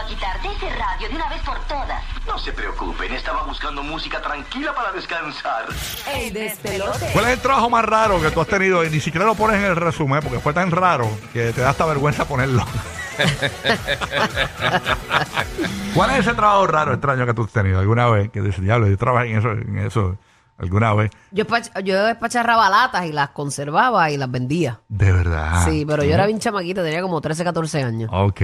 a quitarte ese radio de una vez por todas. No se preocupen, estaba buscando música tranquila para descansar. El despelote. ¿Cuál es el trabajo más raro que tú has tenido? Y ni siquiera lo pones en el resumen porque fue tan raro que te da hasta vergüenza ponerlo. ¿Cuál es ese trabajo raro, extraño que tú has tenido alguna vez? Que dices, diablo, yo trabajé en eso, en eso alguna vez. Yo, yo despacharraba latas y las conservaba y las vendía. De verdad. sí, pero yo era bien chamaquita, tenía como 13, 14 años. Ok,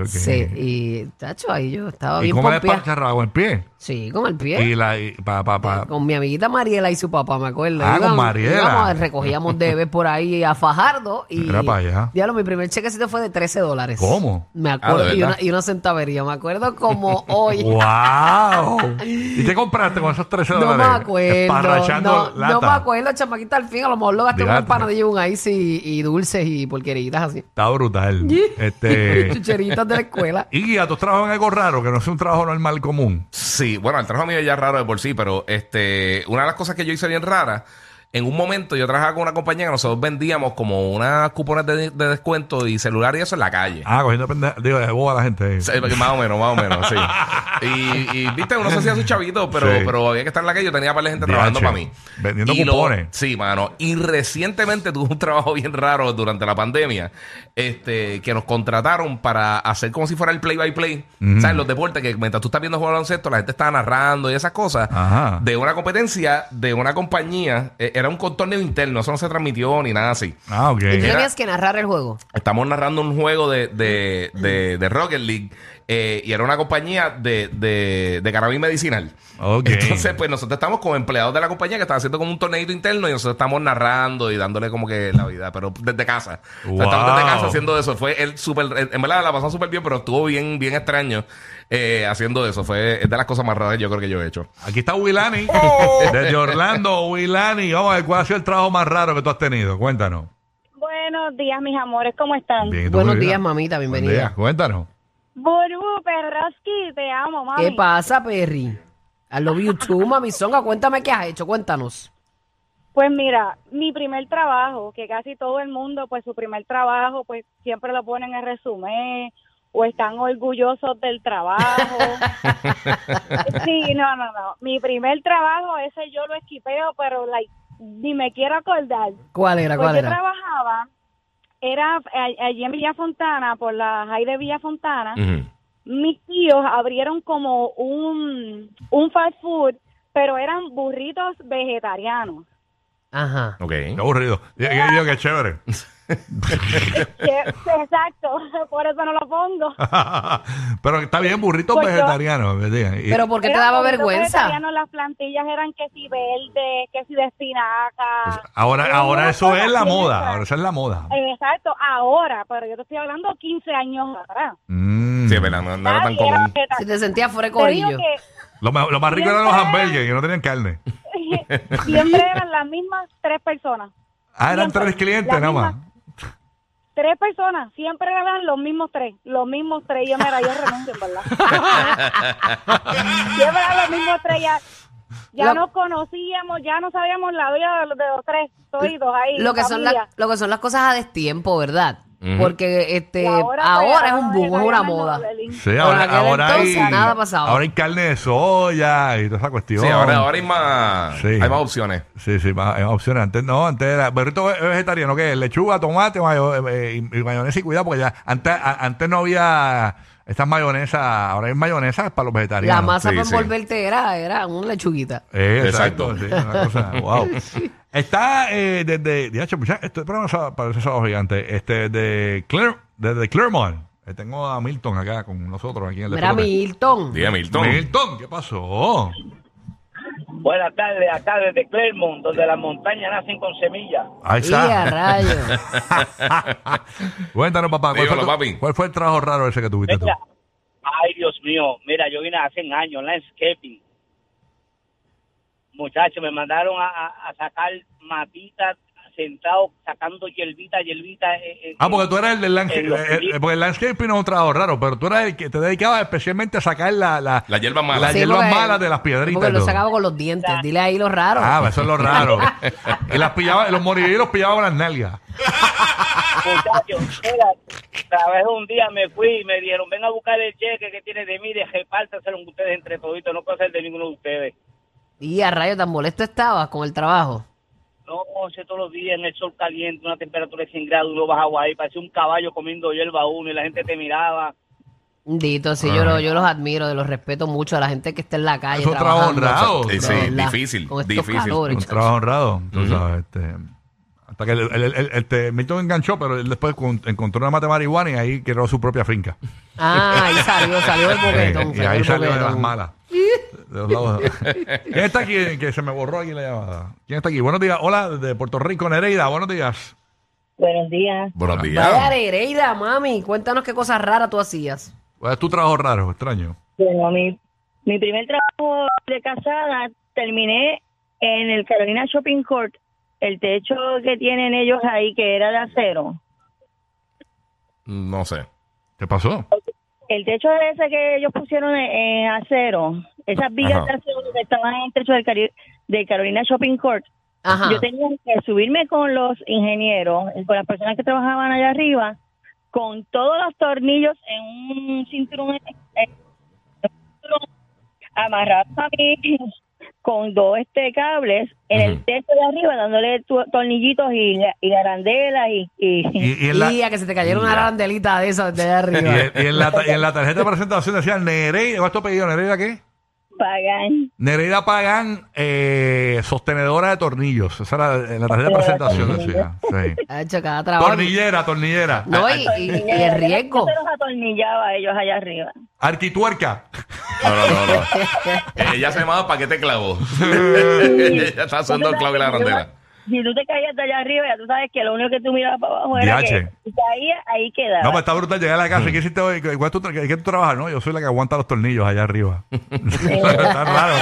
ok. Sí, y chacho, ahí yo estaba ¿Y bien cómo despacharraba con el pie? Sí, con el pie. Y la, y pa, pa, pa. Con mi amiguita Mariela y su papá, me acuerdo. Ah, con Mariela. íbamos, recogíamos debes por ahí a Fajardo y... Mira pa' allá. Diablo, mi primer chequecito fue de 13 dólares. ¿Cómo? Me Ah, acuerdo. ¿de y, una, y una centavería. Me acuerdo como hoy. ¡Wow! ¿Y qué compraste con esos 13 No dólares? me acuerdo. Esparrachando No, no lata. me acuerdo, chamaquita, al fin. A lo mejor lo gasté con Diantre. empanadillas, un ice y, y dulces y porqueritas así. Está brutal. este. Chucheritas de la escuela. Y guía, tú trabajas en algo raro, que no sea un trabajo normal común. Sí, bueno, el trabajo mío ya es raro de por sí, pero este, una de las cosas que yo hice bien rara, en un momento yo trabajaba con una compañía que nosotros vendíamos como unas cupones de, de descuento y celular y eso en la calle. Ah, cogiendo pendeja. Digo, de boba a la gente. Sí, más o menos, más o menos, sí. Y, y, viste, uno se hacía su chavito, pero, Sí. pero había que estar en la calle. Yo tenía para la gente trabajando para mí. vendiendo Y lo- cupones. sí, mano. Y recientemente tuve un trabajo bien raro durante la pandemia. Este, que nos contrataron para hacer como si fuera el play by play. ¿Sabes? Los deportes que mientras tú estás viendo juego baloncesto, la gente está narrando y esas cosas. Ajá. De una competencia, de una compañía. Eh, Era un contorneo interno, eso no se transmitió ni nada así. Ah, ok. Y tú Era- tenías que narrar el juego. Estamos narrando un juego de, de, de, de Rocket League eh, y era una compañía de, de, de cannabis medicinal. Entonces, pues nosotros estamos como empleados de la compañía que están haciendo como un torneito interno y nosotros estamos narrando y dándole como que la vida, pero desde casa. O sea, estamos desde Wow. casa haciendo eso. Fue el súper, en verdad la pasó súper bien, pero estuvo bien, bien extraño eh, haciendo eso. Fue es de las cosas más raras que yo creo que yo he hecho. Aquí está Wilani. Desde Orlando, Wilani. Vamos a ver cuál ha sido el trabajo más raro que tú has tenido. Cuéntanos. Buenos días, mis amores, ¿cómo están? Bien, ¿y tú, Buenos días, mamita, Buen bienvenida. día. Cuéntanos. Burbu, Perroski, te amo, mami. ¿Qué pasa, Perry? I love you too, mami Songa. Cuéntame qué has hecho, cuéntanos. Pues mira, mi primer trabajo, que casi todo el mundo, pues su primer trabajo, pues siempre lo ponen en resumen o están orgullosos del trabajo. sí, no, no, no. Mi primer trabajo, ese yo lo esquipeo, pero like, ni me quiero acordar. ¿Cuál era, Pues cuál yo era? trabajaba, era allí en Villa Fontana, por la high de Villa Fontana. Mis tíos abrieron como un, un fast food, pero eran burritos vegetarianos. Ajá. Ok. Qué aburrido. Digo, digo que chévere. Exacto, por eso no lo pongo. Pero está bien, burritos Pues yo- vegetarianos. Pero ¿por qué te daba vergüenza? vegetarianos, las plantillas eran que si verde, que si de espinaca. pues, ahora ahora eso es cosas la moda. Ahora esa es la moda. Exacto, ahora, pero yo te estoy hablando 15 años atrás. Mm. Sí, es verdad, no, no era tan común. Si te sentías fuera de corillo. Lo, más rico eran los hamburgues, que no tenían carne. siempre eran las mismas tres personas. Ah, eran Siempre. tres clientes nada misma. más. Tres personas, siempre eran los mismos tres, los mismos tres. Y yo, mira, yo renuncio, en verdad. siempre eran los mismos tres, ya, ya Lo- nos conocíamos, ya no sabíamos la vida de los, de los tres, toditos ahí. Lo que, son las- lo que son las cosas a destiempo, ¿verdad? Ujú. Porque este Y ahora, pues, es un boom, es una moda. Sí, Por ahora, aquel ahora hay, entonces nada pasaba. ahora hay carne de soya y toda esa cuestión. Sí, ahora, ahora hay más, Sí. hay más opciones. Sí, sí, más, hay más opciones. Antes no, antes era burrito ve- vegetariano, ¿qué? Lechuga, tomate mayo- eh, y, y mayonesa y cuidado, porque ya antes, a- antes no había estas mayonesas, ahora hay mayonesa para los vegetarianos. La masa Sí, para sí. envolverte era, era una lechuguita. Eh, exacto. Exacto. sí, una cosa, wow. Está eh, desde, DH, mucha- este programa sa- parece sábado gigante, este, de Claire, desde Claremont. Eh, tengo a Milton acá con nosotros aquí en el Mira. Milton. Diga, Milton. Milton, ¿qué pasó? Buenas tardes, acá desde Clermont, donde las montañas nacen con semillas. Ahí Y a está. rayos. Cuéntanos, papá, ¿cuál fue, Dígalo, papi. ¿cuál fue el trabajo raro ese que tuviste tú? Ay, Dios mío, mira, yo vine hace años, landscaping. Muchachos, me mandaron a, a- a sacar matitas sentado sacando hierbita, hierbita. eh, eh, Ah, porque tú eras el del los eh, eh, porque el landscaping no es un trabajo raro, pero tú eras el que te dedicabas especialmente a sacar la, la, Las hierbas malas. las Sí, hierbas malas de las piedritas. Porque lo sacaba con los dientes. Dile ahí lo raro. Ah, eso es lo raro. y las pillaba, los morillos los pillaba con las nalgas. Muchachos, mira, trabajé un día, me fui y me dijeron, ven a buscar el cheque que tiene de mí, de repártaselo ustedes entre toditos, no puedo ser de ninguno de ustedes. Y a rayo, tan molesto estabas con el trabajo. Todos los días en el sol caliente, una temperatura de 100 grados, uno bajaba ahí, parecía un caballo comiendo hierba uno y la gente te miraba. Dito, sí, yo, lo- yo los admiro, los respeto mucho a la gente que está en la calle. Es un trabajo honrado. Sí, sí, difícil, con estos difícil. calores, Un trabajo honrado, tú sabes. Este, hasta que el, el, el- el- este, Milton enganchó, pero él después con- encontró una mate de marihuana y ahí creó su propia finca. Ah, ahí salió, salió el boquetón. y ahí el salió de las malas. De los lados. ¿Quién está aquí? Que se me borró aquí la llamada. ¿Quién está aquí? Buenos días. Hola, de Puerto Rico, Nereida. Buenos días. Buenos días. Buenos Vaya días. Nereida, mami, cuéntanos qué cosas raras tú hacías. ¿Cuál es tu trabajo raro, extraño? Bueno, mi, mi primer trabajo de casada terminé en el Carolina Shopping Court. El techo que tienen ellos ahí, que era de acero. No sé. ¿Qué pasó? El techo ese que ellos pusieron en, en acero, esas vigas de acero que estaban en el techo del, Cari- del Carolina Shopping Court, Ajá. yo tenía que subirme con los ingenieros, con las personas que trabajaban allá arriba, con todos los tornillos en un cinturón, en un cinturón amarrados a mí con dos este cables en el techo de arriba, dándole tu- tornillitos y, y arandelas y, y, Y, y en la, Y a que se te cayera una arandelita de esas de allá y arriba. en- y en la, ta- y en la tarjeta de presentación decía Nereida. ¿Cuál es tu apellido? ¿Nereida qué? Pagan. Nereida Pagan, eh, sostenedora de tornillos. Esa era la tarjeta de presentación, decía. Sí. Ha hecho cada trabajo. Tornillera, tornillera. No, y, y- y el riesgo. Se los atornillaba a ellos allá arriba. Arquituerca. No, no, no. no. Ella se llamaba Paquete Clavo. Ella está haciendo el clavo y la arandela. Si tú te caías de allá arriba, ya tú sabes que lo único que tú mirabas para abajo era que caías, ahí quedaba. No, pues está brutal. Llegué a la casa. ¿Y qué hiciste hoy? ¿Qué, tu tra- qué tú trabajas? No, yo soy la que aguanta los tornillos allá arriba. está raro.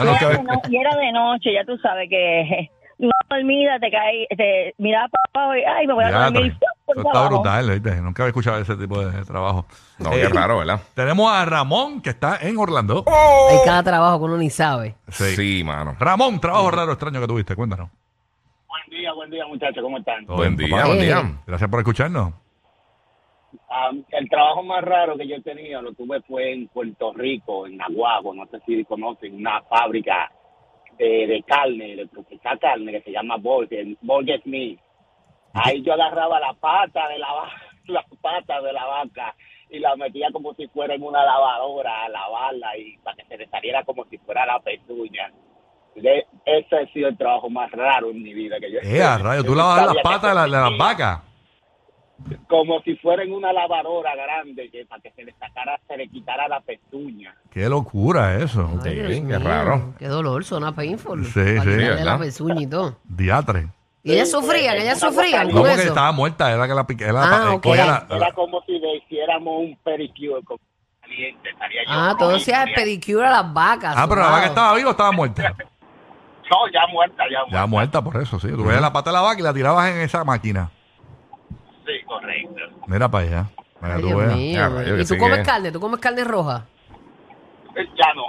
Y que- era, de no- y era de noche, ya tú sabes que no dormida, te caí, te miraba para abajo y ay, me voy a Ya, dormir. por Eso está abajo. brutal. ¿viste? Nunca había escuchado ese tipo de trabajo. No, Eh, qué raro, ¿verdad? Tenemos a Ramón, que está en Orlando. Hay cada trabajo que uno ni sabe. Sí. Sí, mano. Ramón, trabajo raro, extraño que tuviste. Cuéntanos. Buen día, buen día, muchachos, ¿cómo están? Buen día, papá. buen Eh. día. Gracias por escucharnos. El trabajo más raro que yo he tenido lo tuve fue en Puerto Rico, en Naguabo, no sé si conocen, una fábrica de, de carne, de procesar carne que se llama Burger, Burger Meat. Ahí yo agarraba la pata de la vaca, la pata de la vaca y la metía como si fuera en una lavadora a lavarla y para que se le saliera como si fuera la pezuña. De- ese ha sido el trabajo más raro en mi vida que yo Eh, a rayo, tú lavas las patas de, la- de las vacas. como si fuera en una lavadora grande que para que se le sacara, se le quitara la pezuña. Qué locura eso. Ay, Sí, Dios qué mío, raro. Qué dolor, suena painful. Sí, Para sí, quitarle ¿verdad? la pezuña y todo. Diatre. Y ellas sufrían, ellas sufrían ¿Cómo con que eso. estaba muerta? Era que la pique- era Ah, eh, ok. Era como si le hiciéramos un pedicure con caliente. estaría yo Ah, todo rojo, sea el estaría- pedicure a las vacas. Ah, pero la vaca estaba viva o estaba muerta. No, ya muerta, ya muerta. Ya muerta por eso, sí. Tú veías la pata de la vaca y la tirabas en esa máquina. Sí, correcto. Mira para allá. Para Ay, tú Dios veas. mío. Ya, rayo, que ¿Y tú sí comes que- carne? ¿Tú comes carne roja? Eh, Ya no.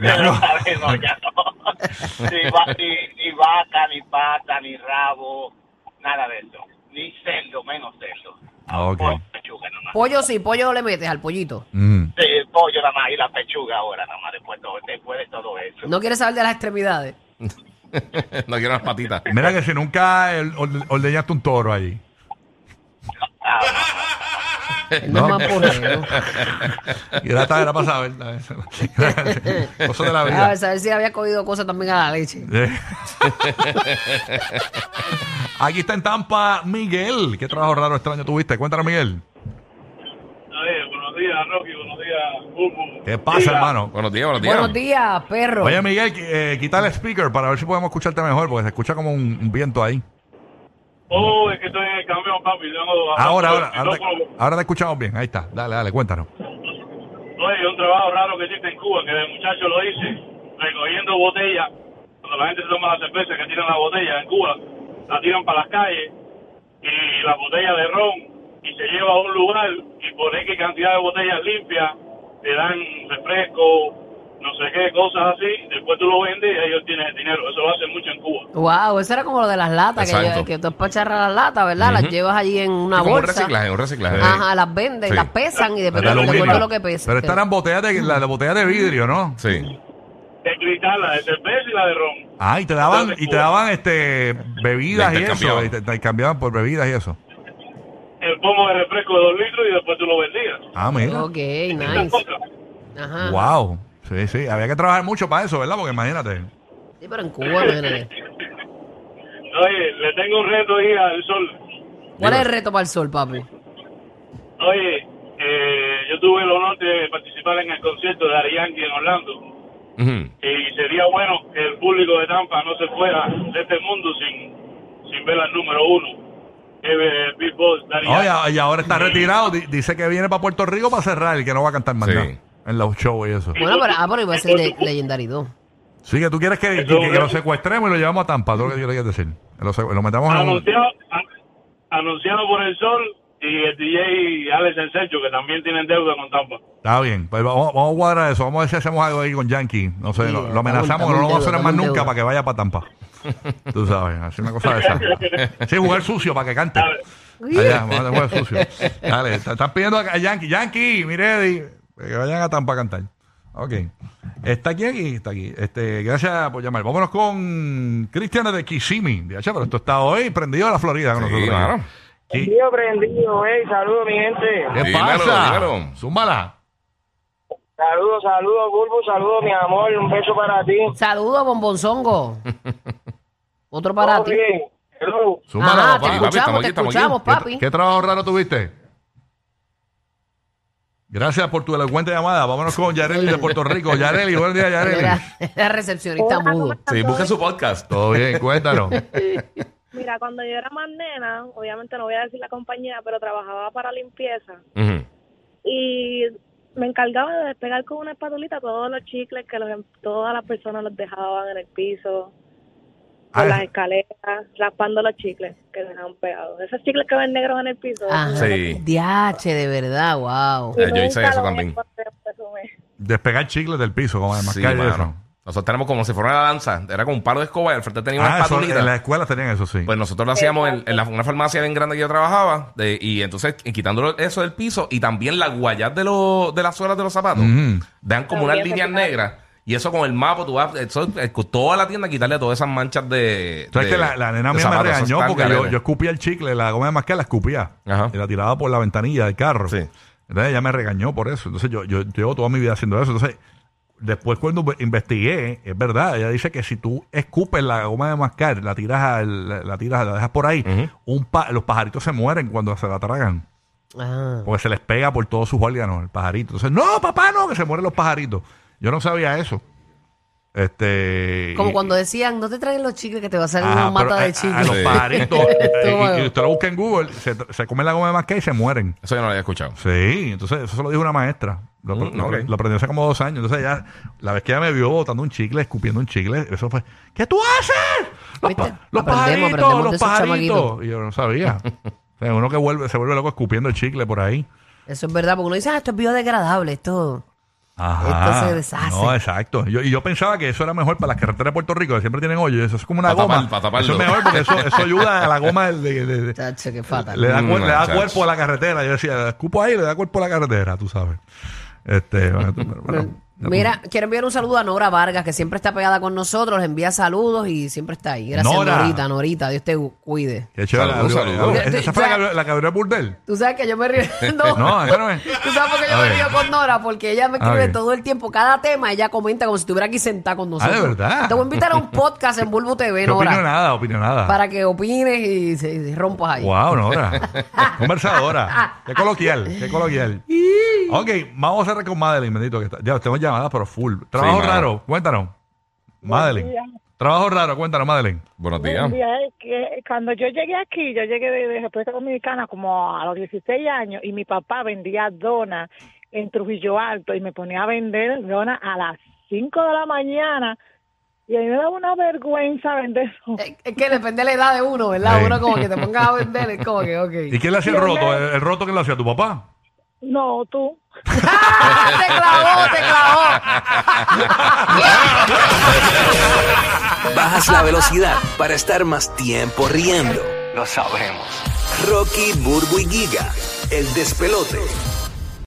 Ya no. no, ya no. Ni, va- ni- ni vaca, ni pata, ni rabo, nada de eso. Ni cerdo, menos cerdo. Ah, ok. Pollo, pechuga nada más. Pollo sí, pollo le metes al pollito. Mm. Sí, el pollo nada más y la pechuga ahora nada más, después, todo- después de todo eso. No quieres saber de las extremidades. no quiero las patitas. Mira que si nunca el- orde- ordeñaste un toro ahí. Ah, No, No. es más porrero. Y era, era para saber. Cosas de la A vida. ver, saber si había cogido cosas también a la leche. Aquí está en Tampa Miguel. ¿Qué trabajo raro extraño tuviste? Cuéntanos, Miguel. Buenos días, Rocky, buenos días. ¿Qué pasa, hermano? Buenos días, buenos días. Buenos días, perro. Oye, Miguel, qui- eh, quita el speaker para ver si podemos escucharte mejor, porque se escucha como un, un viento ahí. Oh, es que estoy en el camión, papi. Tengo Ahora, ahora, ahora te, ahora te escuchamos bien. Ahí está. Dale, dale, cuéntanos. Oye, un trabajo raro que hiciste en Cuba, que el muchacho lo hice, recogiendo botellas. Cuando la gente se toma la cerveza, que tiran la botella en Cuba, la tiran para las calles y la botella de ron y se lleva a un lugar y por X cantidad de botellas limpias le dan refresco, no sé qué, cosas así. Después tú lo vendes y ellos tienen el dinero. Eso lo hacen mucho en Cuba. Wow, eso era como lo de las latas, que, yo- que tú despacharras las latas, ¿verdad? Las llevas allí en una Sí, como un bolsa. reciclaje, un reciclaje. Ajá, las vendes, Sí. las pesan y después De te lo que pesa. Pero estas eran botellas de, la, de botellas de vidrio, ¿no? Sí. De cristal, la de cerveza y la de ron. Ah, y te daban, y te daban este bebidas y eso. Y te, te cambiaban por bebidas y eso. El pomo de refresco de dos litros y después tú lo vendías. Ah, mira. Ok, nice. Ajá. Wow. Sí, sí. Había que trabajar mucho para eso, ¿verdad? Porque imagínate. Sí, pero en Cuba, imagínate. Oye, le tengo un reto ahí al sol. ¿Cuál es el reto para el sol, papi? Oye, eh, yo tuve el honor de participar en el concierto de Ari Yankee en Orlando. Y sería bueno que el público de Tampa no se fuera de este mundo sin, sin ver al número uno. Que es Big Boss, Daddy Oye, Yankee. y ahora está retirado. Di- Dice que viene para Puerto Rico para cerrar y que no va a cantar más Sí. nada. En los shows y eso. Bueno, pero, ah, pero iba a ser de Legendary 2. Sí, que tú quieres que, que, que lo secuestremos y lo llevamos a Tampa. Todo lo que yo le quiero decir. Lo, metamos en un... Anunciado, a- anunciado por el Sol y el DJ Alex Ensecho, que también tienen deuda con Tampa. Está bien, pues vamos, vamos a cuadrar eso. Vamos a ver si hacemos algo ahí con Yankee. No sé, Sí, lo, lo estamos- amenazamos, estamos no lo vamos a en hacer deuda, más estamos en nunca deuda. para que vaya para Tampa. Tú sabes, así una cosa de esa. Sí, jugar sucio para que cante. Allá, vamos a jugar sucio. Dale, está- están pidiendo a Yankee, Yankee, mire, que vayan a Tampa a cantar. Ok. Está aquí, aquí, está aquí. Este, gracias por llamar. Vámonos con Cristian de Kissimmee. Pero esto está hoy prendido a la Florida con Sí, nosotros. claro. Tío prendido, hey, saludos mi gente. ¿Qué Dímelo, pasa? dímelo. Zúmbala. Saludos, saludos, Bulbo, saludos, mi amor, un beso para ti. Saludos, bombonzongo. Otro para Todo ti. bien. Hello. Ajá, te papá. papi, estamos escuchamos, aquí, te estamos escuchamos, ¿Qué, papi. qué trabajo raro tuviste? Gracias por tu elocuente llamada. Vámonos con Yareli de Puerto Rico. Yareli, buen día, Yareli. Era, era recepcionista mudo. Sí, busca su podcast. Todo bien, cuéntanos. Mira, cuando yo era más nena, obviamente no voy a decir la compañía, pero trabajaba para limpieza y me encargaba de despegar con una espatulita todos los chicles que los, em- todas las personas los dejaban en el piso, por Ah, las escaleras, raspando los chicles que dejaban pegados. Esos chicles que ven negros en el piso. Ajá. Sí. Diache, de verdad, wow. Eh, yo hice eso también. despegar chicles del piso, como además Sí, mano. Nosotros tenemos como si fuera una danza. Era con un palo de escoba y al frente tenía una Ah, eso, espatulita. en las escuelas tenían eso, sí. Pues nosotros lo hacíamos en, en la- una farmacia bien grande que yo trabajaba de- y entonces y quitando eso del piso y también las guayas de, los de las suelas de los zapatos Ujú. dan como unas También se líneas negras y eso con el mapa tú vas eso, eh, toda la tienda quitarle todas esas manchas de ¿Sabes de- que la, la nena mía me zapatos. Regañó porque yo, escupía el chicle, la goma de mascar la escupía. Ajá. Y la tiraba por la ventanilla del carro. Sí. Entonces ella me regañó por eso. Entonces yo, yo llevo toda mi vida haciendo eso. Entonces, después cuando investigué, es verdad, ella dice que si tú escupes la goma de mascar, la tiras, al- la, la tiras, la dejas por ahí, Ujú. un pa- los pajaritos se mueren cuando se la tragan. Ah. Porque se les pega por todos sus órganos el pajarito. Entonces, no, papá, no, que se mueren los pajaritos. Yo no sabía eso. Este. Como y- cuando decían, no te traen los chicles que te va a salir Ajá, una mata pero de a, a chicles. los Sí. pajaritos, eh, y, y usted lo busca en Google, se, se comen la goma de mascar y se mueren. eso yo no lo había escuchado Sí, entonces eso se lo dijo una maestra. Lo, Mm, lo- ok. lo aprendió hace como dos años. Entonces ella, la vez que ella me vio botando un chicle, escupiendo un chicle, eso fue, ¿qué tú haces? Los, ¿Viste? pa- los Aprendemos, pajaritos, aprendemos de los esos pajaritos. chamaquitos. Y yo no sabía. o sea, uno que vuelve, se vuelve loco escupiendo el chicle por ahí. Eso es verdad, porque uno dice, ah, esto es biodegradable, esto. Ajá. Esto se deshace. No, exacto. Yo, y yo pensaba que eso era mejor para las carreteras de Puerto Rico, que siempre tienen hoyo. Eso es como una Pa' goma. tapar- pa' taparlo. eso es mejor porque eso, eso ayuda a la goma de- de- de, Chacho, qué fatal. Le da, Mm, le da cuerpo a la carretera. Yo decía, escupo ahí, le da cuerpo a la carretera, tú sabes. Este, bueno, tú- bueno, Mira, quiero enviar un saludo a Nora Vargas, que siempre está pegada con nosotros, les envía saludos y siempre está ahí. Gracias, Nora. Norita, Norita, Dios te cuide. Qué chévere. Saludos, saludos. ¿Esa fue la que abrió- la que abrió el burdel? Tú sabes que yo me río. No, No, no es. Tú sabes por qué yo A me ver. río con Nora, porque ella me escribe todo el tiempo, cada tema, ella comenta como si estuviera aquí sentada con nosotros. Ah, ¿de verdad? Te voy a invitar a un podcast en Bulbo TV, No opino Nora, nada, opino nada. para que opines y se, rompas ahí. Wow, Nora. Conversadora. Qué coloquial, qué coloquial. Ok, vamos a cerrar con Madeline, bendito que está. Ya tengo llamadas, pero full. Trabajo mano. raro, cuéntanos. Madeline. Trabajo raro, cuéntanos, Madeline. buenos días es que cuando yo llegué aquí, yo llegué de, de República Dominicana como a los 16 años y mi papá vendía donas en Trujillo Alto y me ponía a vender donas a las 5 de la mañana y a mí me daba una vergüenza vender eso. Es, es que depende de la edad de uno, ¿verdad? Sí. Uno como que te pongas a vender, es como que, ok. ¿Y quién le hacía el roto? ¿El, el roto quién le hacía? ¿Tu papá? No, tú. te clavó, te clavó. Bajas la velocidad para estar más tiempo riendo. Lo sabemos. Rocky, Burbu y Giga, el despelote.